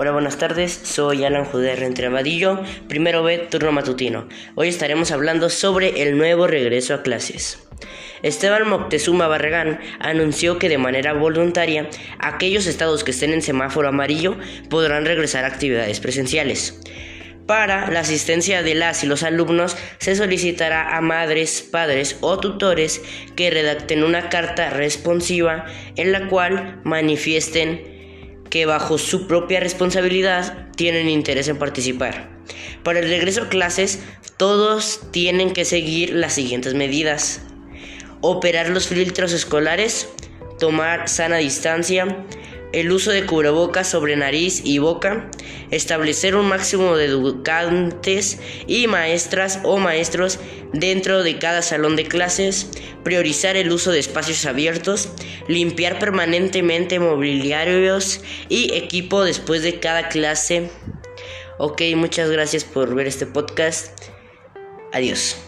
Hola, buenas tardes. Soy Alan Jude Rentrabadillo, primero B, turno matutino. Hoy estaremos hablando sobre el nuevo regreso a clases. Esteban Moctezuma Barragán anunció que de manera voluntaria aquellos estados que estén en semáforo amarillo podrán regresar a actividades presenciales. Para la asistencia de las y los alumnos se solicitará a madres, padres o tutores que redacten una carta responsiva en la cual manifiesten que bajo su propia responsabilidad tienen interés en participar. Para el regreso a clases, todos tienen que seguir las siguientes medidas. Operar los filtros escolares, tomar sana distancia, el uso de cubrebocas sobre nariz y boca, establecer un máximo de educantes y maestras o maestros dentro de cada salón de clases, priorizar el uso de espacios abiertos, limpiar permanentemente mobiliarios y equipo después de cada clase. Ok, muchas gracias por ver este podcast. Adiós.